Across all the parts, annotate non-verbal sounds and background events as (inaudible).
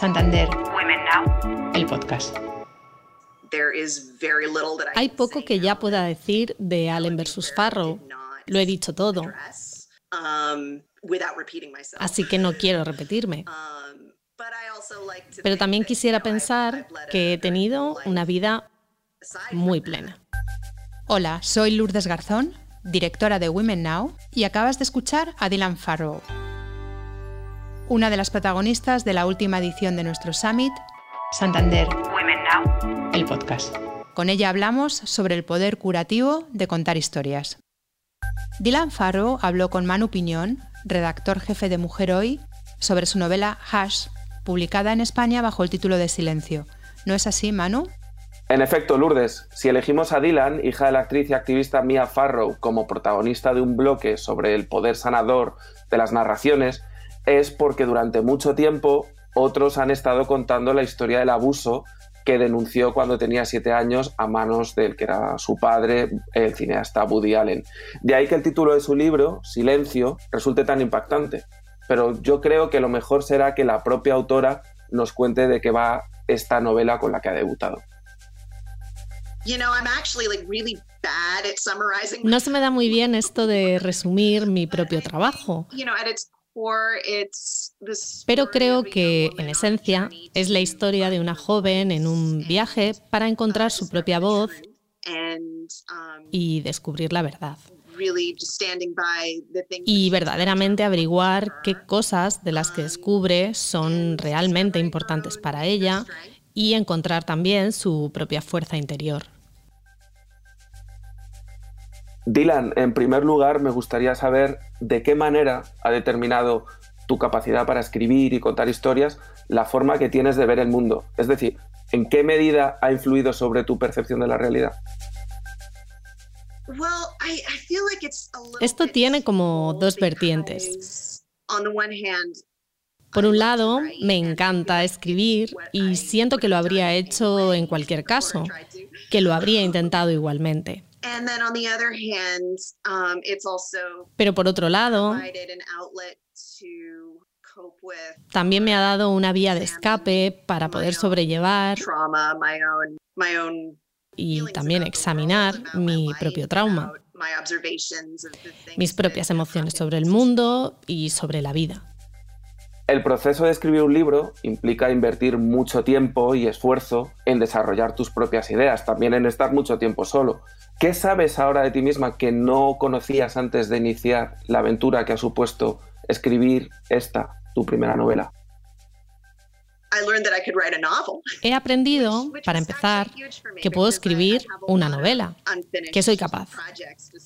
Santander. Women Now. El podcast. Hay poco que ya pueda decir de Allen versus Farrow. Lo he dicho todo. Um, Así que no quiero repetirme. (laughs) Um, Pero también quisiera pensar que he tenido una vida muy plena. Hola, soy Lourdes Garzón, directora de Women Now, y acabas de escuchar a Dylan Farrow, una de las protagonistas de la última edición de nuestro Summit, Santander. Women Now. El podcast. Con ella hablamos sobre el poder curativo de contar historias. Dylan Farrow habló con Manu Piñón, redactor jefe de Mujer Hoy, sobre su novela Hash, publicada en España bajo el título de Silencio. ¿No es así, Manu? En efecto, Lourdes, si elegimos a Dylan, hija de la actriz y activista Mia Farrow, como protagonista de un bloque sobre el poder sanador de las narraciones, es porque durante mucho tiempo otros han estado contando la historia del abuso que denunció cuando tenía siete años a manos del que era su padre, el cineasta Woody Allen. De ahí que el título de su libro, Silencio, resulte tan impactante. Pero yo creo que lo mejor será que la propia autora nos cuente de qué va esta novela con la que ha debutado. No se me da muy bien esto de resumir mi propio trabajo. Pero creo que, en esencia, es la historia de una joven en un viaje para encontrar su propia voz y descubrir la verdad. Y verdaderamente averiguar qué cosas de las que descubre son realmente importantes para ella y encontrar también su propia fuerza interior. Dylan, en primer lugar, me gustaría saber de qué manera ha determinado tu capacidad para escribir y contar historias la forma que tienes de ver el mundo. Es decir, ¿en qué medida ha influido sobre tu percepción de la realidad? Esto tiene como dos vertientes. Por un lado, me encanta escribir y siento que lo habría hecho en cualquier caso, que lo habría intentado igualmente. Pero por otro lado, también me ha dado una vía de escape para poder sobrellevar y también examinar mi propio trauma, mis propias emociones sobre el mundo y sobre la vida. El proceso de escribir un libro implica invertir mucho tiempo y esfuerzo en desarrollar tus propias ideas, también en estar mucho tiempo solo. ¿Qué sabes ahora de ti misma que no conocías antes de iniciar la aventura que ha supuesto escribir esta, tu primera novela? He aprendido, para empezar, que puedo escribir una novela, que soy capaz.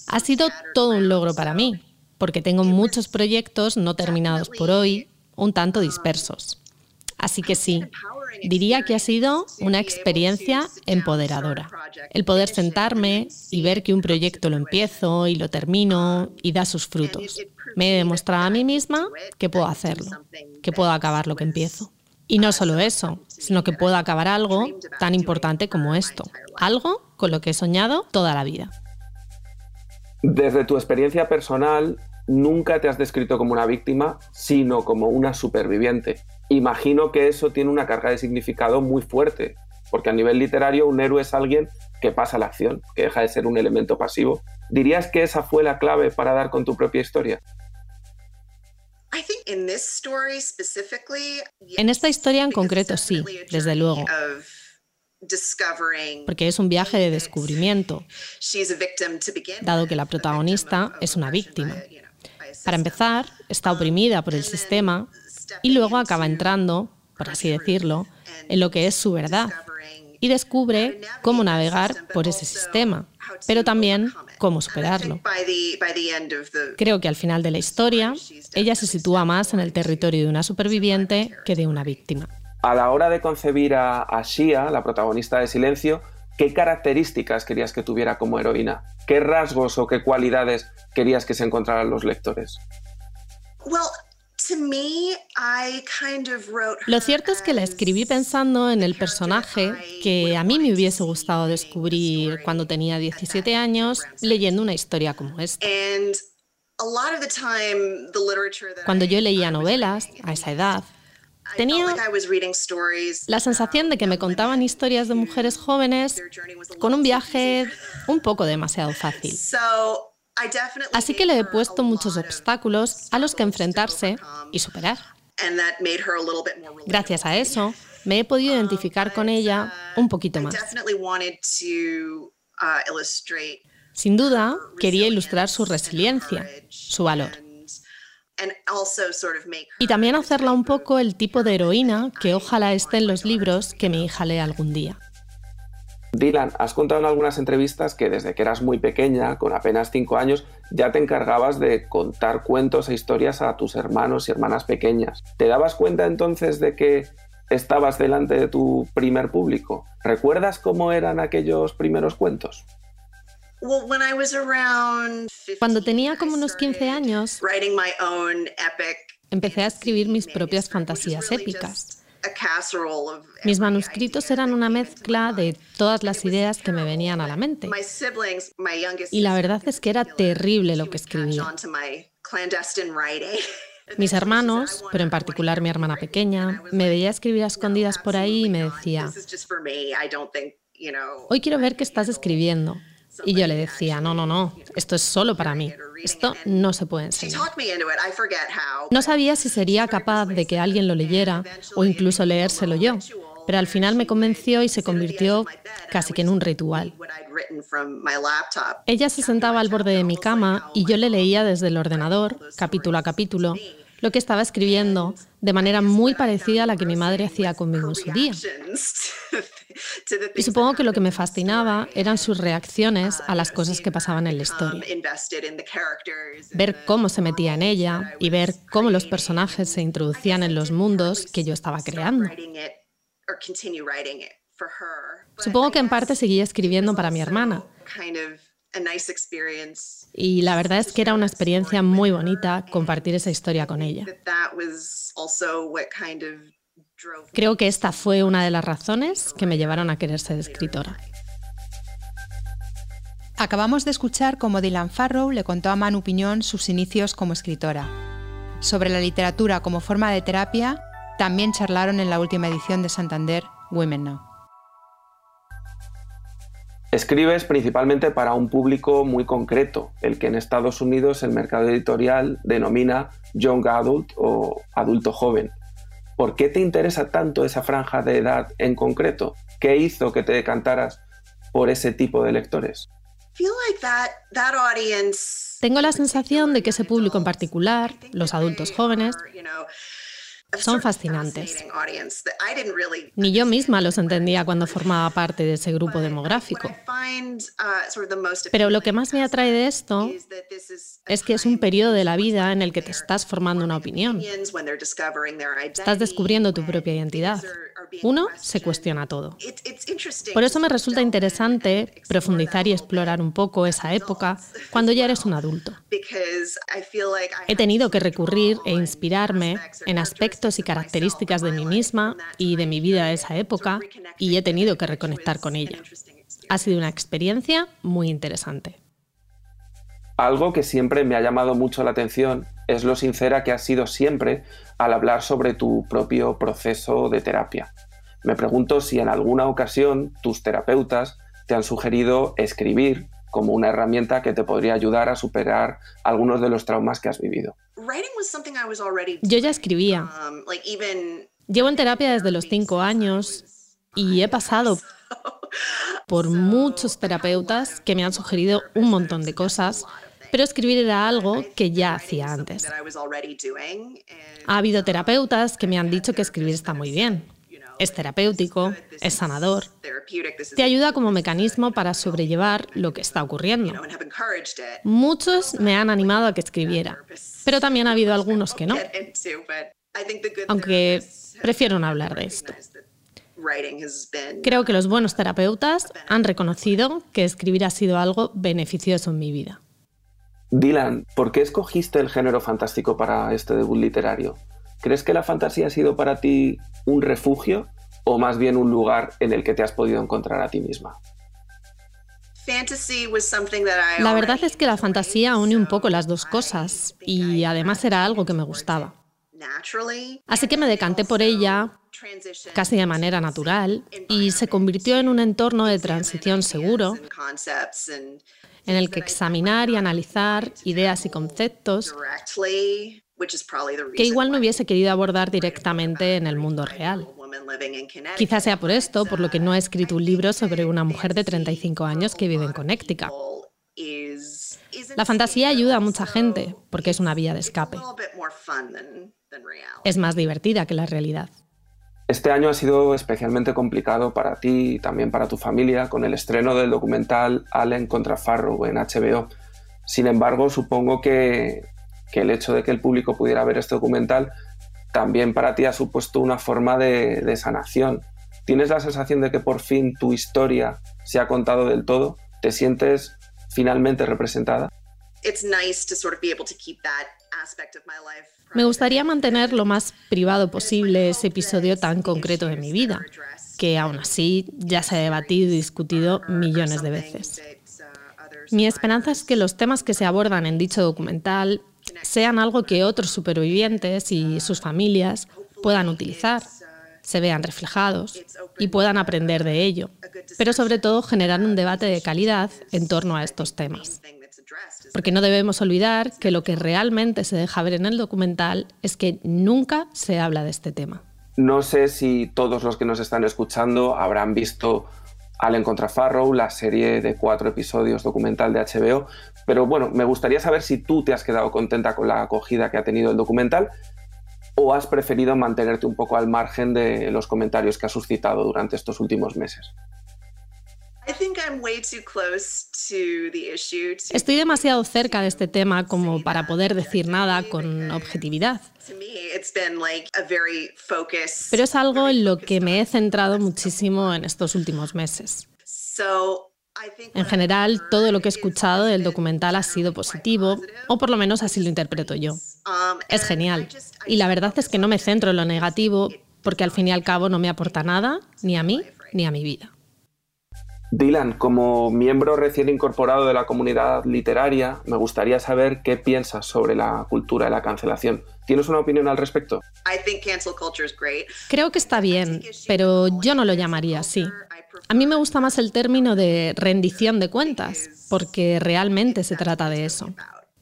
Ha sido todo un logro para mí, porque tengo muchos proyectos no terminados por hoy un tanto dispersos. Así que sí, diría que ha sido una experiencia empoderadora. El poder sentarme y ver que un proyecto lo empiezo y lo termino y da sus frutos. Me he demostrado a mí misma que puedo hacerlo, que puedo acabar lo que empiezo. Y no solo eso, sino que puedo acabar algo tan importante como esto, algo con lo que he soñado toda la vida. Desde tu experiencia personal, nunca te has descrito como una víctima, sino como una superviviente. Imagino que eso tiene una carga de significado muy fuerte, porque a nivel literario un héroe es alguien que pasa la acción, que deja de ser un elemento pasivo. ¿Dirías que esa fue la clave para dar con tu propia historia? En esta historia en concreto sí, desde luego porque es un viaje de descubrimiento, dado que la protagonista es una víctima. Para empezar, está oprimida por el sistema y luego acaba entrando, por así decirlo, en lo que es su verdad y descubre cómo navegar por ese sistema, pero también cómo superarlo. Creo que al final de la historia, ella se sitúa más en el territorio de una superviviente que de una víctima. A la hora de concebir a, a Shia, la protagonista de Silencio, ¿qué características querías que tuviera como heroína? ¿Qué rasgos o qué cualidades querías que se encontraran los lectores? Lo cierto es que la escribí pensando en el personaje que a mí me hubiese gustado descubrir cuando tenía 17 años leyendo una historia como esta. Cuando yo leía novelas a esa edad, Tenía la sensación de que me contaban historias de mujeres jóvenes con un viaje un poco demasiado fácil. Así que le he puesto muchos obstáculos a los que enfrentarse y superar. Gracias a eso, me he podido identificar con ella un poquito más. Sin duda, quería ilustrar su resiliencia, su valor. Y también hacerla un poco el tipo de heroína que ojalá esté en los libros que mi hija lea algún día. Dylan, has contado en algunas entrevistas que desde que eras muy pequeña, con apenas cinco años, ya te encargabas de contar cuentos e historias a tus hermanos y hermanas pequeñas. ¿Te dabas cuenta entonces de que estabas delante de tu primer público? ¿Recuerdas cómo eran aquellos primeros cuentos? Cuando tenía como unos 15 años, empecé a escribir mis propias fantasías épicas. Mis manuscritos eran una mezcla de todas las ideas que me venían a la mente. Y la verdad es que era terrible lo que escribía. (laughs) Mis hermanos, pero en particular mi hermana pequeña, me veía escribir a escondidas por ahí y me decía, hoy quiero ver qué estás escribiendo. Y yo le decía, no, no, no, esto es solo para mí. Esto no se puede enseñar. No sabía si sería capaz de que alguien lo leyera o incluso leérselo yo, pero al final me convenció y se convirtió casi que en un ritual. Ella se sentaba al borde de mi cama y yo le leía desde el ordenador, capítulo a capítulo, lo que estaba escribiendo de manera muy parecida a la que mi madre hacía conmigo en su día. (laughs) (laughs) Y supongo que lo que me fascinaba eran sus reacciones a las cosas que pasaban en la historia. Ver cómo se metía en ella y ver cómo los personajes se introducían en los mundos que yo estaba creando. Supongo que en parte seguía escribiendo para mi hermana. Y la verdad es que era una experiencia muy bonita compartir esa historia con ella. Creo que esta fue una de las razones que me llevaron a querer ser escritora. Acabamos de escuchar cómo Dylan Farrow le contó a Manu Piñón sus inicios como escritora. Sobre la literatura como forma de terapia, también charlaron en la última edición de Santander, Women Now. Escribes principalmente para un público muy concreto, el que en Estados Unidos el mercado editorial denomina young adult o adulto joven. ¿Por qué te interesa tanto esa franja de edad en concreto? ¿Qué hizo que te decantaras por ese tipo de lectores? Tengo la sensación de que ese público en particular, los adultos jóvenes, son fascinantes. Ni yo misma los entendía cuando formaba parte de ese grupo demográfico. Pero lo que más me atrae de esto es que es un periodo de la vida en el que te estás formando una opinión. Estás descubriendo tu propia identidad. Uno se cuestiona todo. Por eso me resulta interesante profundizar y explorar un poco esa época cuando ya eres un adulto. He tenido que recurrir e inspirarme en aspectos y características de mí misma y de mi vida de esa época y he tenido que reconectar con ella. Ha sido una experiencia muy interesante. Algo que siempre me ha llamado mucho la atención es lo sincera que has sido siempre al hablar sobre tu propio proceso de terapia. Me pregunto si en alguna ocasión tus terapeutas te han sugerido escribir como una herramienta que te podría ayudar a superar algunos de los traumas que has vivido. Yo ya escribía. Um, Llevo en terapia desde los cinco años y he pasado (laughs) por muchos terapeutas que me han sugerido un montón de cosas, pero escribir era algo que ya hacía antes. Ha habido terapeutas que me han dicho que escribir está muy bien, es terapéutico, es sanador, te ayuda como mecanismo para sobrellevar lo que está ocurriendo. Muchos me han animado a que escribiera, pero también ha habido algunos que no, aunque prefiero no hablar de esto. Creo que los buenos terapeutas han reconocido que escribir ha sido algo beneficioso en mi vida. Dylan, ¿por qué escogiste el género fantástico para este debut literario? ¿Crees que la fantasía ha sido para ti un refugio o más bien un lugar en el que te has podido encontrar a ti misma? La verdad es que la fantasía une un poco las dos cosas y además era algo que me gustaba. Así que me decanté por ella casi de manera natural y se convirtió en un entorno de transición seguro en el que examinar y analizar ideas y conceptos que igual no hubiese querido abordar directamente en el mundo real. Quizás sea por esto, por lo que no he escrito un libro sobre una mujer de 35 años que vive en Connecticut. La fantasía ayuda a mucha gente porque es una vía de escape. Es más divertida que la realidad. Este año ha sido especialmente complicado para ti y también para tu familia con el estreno del documental Allen contra Farrow en HBO. Sin embargo, supongo que, el hecho de que el público pudiera ver este documental también para ti ha supuesto una forma de, de sanación. ¿Tienes la sensación de que por fin tu historia se ha contado del todo? ¿Te sientes finalmente representada? Me gustaría mantener lo más privado posible ese episodio tan concreto de mi vida, que aún así ya se ha debatido y discutido millones de veces. Mi esperanza es que los temas que se abordan en dicho documental sean algo que otros supervivientes y sus familias puedan utilizar, se vean reflejados y puedan aprender de ello, pero sobre todo generar un debate de calidad en torno a estos temas. Porque no debemos olvidar que lo que realmente se deja ver en el documental es que nunca se habla de este tema. No sé si todos los que nos están escuchando habrán visto Allen contra Farrow, la serie de cuatro episodios documental de HBO, pero bueno, me gustaría saber si tú te has quedado contenta con la acogida que ha tenido el documental o has preferido mantenerte un poco al margen de los comentarios que ha suscitado durante estos últimos meses. Estoy demasiado cerca de este tema como para poder decir nada con objetividad. Pero es algo en lo que me he centrado muchísimo en estos últimos meses. En general, todo lo que he escuchado del documental ha sido positivo, o por lo menos así lo interpreto yo. Um, es genial. Y la verdad es que no me centro en lo negativo, porque al fin y al cabo no me aporta nada, ni a mí, ni a mi vida. Dylan, como miembro recién incorporado de la comunidad literaria, me gustaría saber qué piensas sobre la cultura de la cancelación. ¿Tienes una opinión al respecto? Creo que está bien, pero yo no lo llamaría así. A mí me gusta más el término de rendición de cuentas, porque realmente se trata de eso.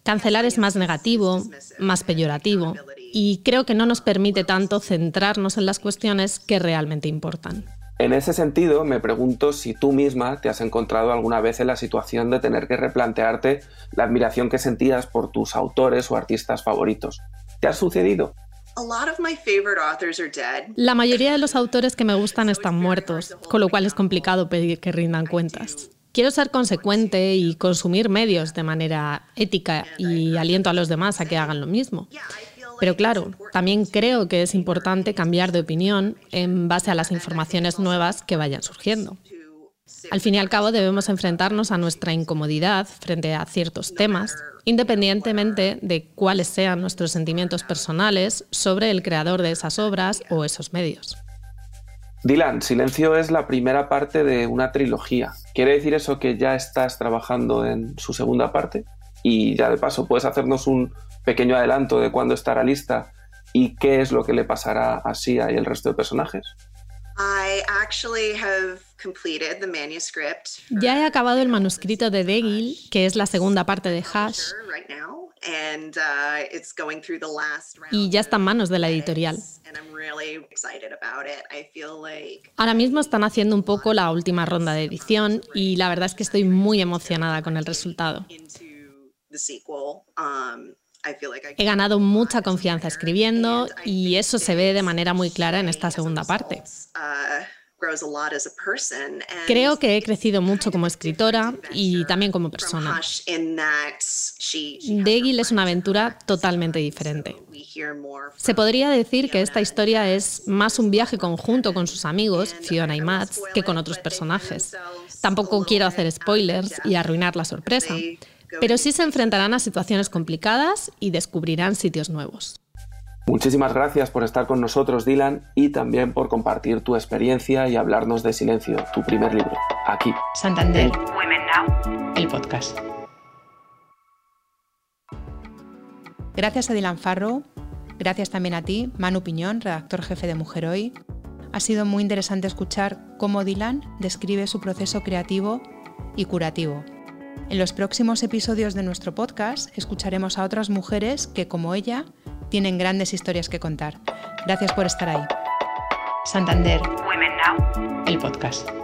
Cancelar es más negativo, más peyorativo, y creo que no nos permite tanto centrarnos en las cuestiones que realmente importan. En ese sentido, me pregunto si tú misma te has encontrado alguna vez en la situación de tener que replantearte la admiración que sentías por tus autores o artistas favoritos. ¿Te ha sucedido? La mayoría de los autores que me gustan están muertos, con lo cual es complicado pedir que rindan cuentas. Quiero ser consecuente y consumir medios de manera ética y aliento a los demás a que hagan lo mismo. Pero claro, también creo que es importante cambiar de opinión en base a las informaciones nuevas que vayan surgiendo. Al fin y al cabo debemos enfrentarnos a nuestra incomodidad frente a ciertos temas, independientemente de cuáles sean nuestros sentimientos personales sobre el creador de esas obras o esos medios. Dylan, Silencio es la primera parte de una trilogía. ¿Quiere decir eso que ya estás trabajando en su segunda parte? Y ya de paso, ¿puedes hacernos un pequeño adelanto de cuándo estará lista y qué es lo que le pasará a Sia y el resto de personajes? Ya he acabado el manuscrito de Degil, que es la segunda parte de Hash, uh, y ya está en manos de la editorial. Ahora mismo están haciendo un poco la última ronda de edición y la verdad es que estoy muy emocionada con el resultado. He ganado mucha confianza escribiendo y eso se ve de manera muy clara en esta segunda parte. Creo que he crecido mucho como escritora y también como persona. Degil es una aventura totalmente diferente. Se podría decir que esta historia es más un viaje conjunto con sus amigos, Fiona y Matt, que con otros personajes. Tampoco quiero hacer spoilers y arruinar la sorpresa, pero sí se enfrentarán a situaciones complicadas y descubrirán sitios nuevos. Muchísimas gracias por estar con nosotros, Dylan, y también por compartir tu experiencia y hablarnos de Silencio, tu primer libro, aquí. Santander, Women Now, el podcast. Gracias a Dylan Farrow, Gracias también a ti, Manu Piñón, redactor jefe de Mujer Hoy. Ha sido muy interesante escuchar cómo Dylan describe su proceso creativo y curativo. En los próximos episodios de nuestro podcast escucharemos a otras mujeres que, como ella, tienen grandes historias que contar. Gracias por estar ahí. Santander, Women Now, el podcast.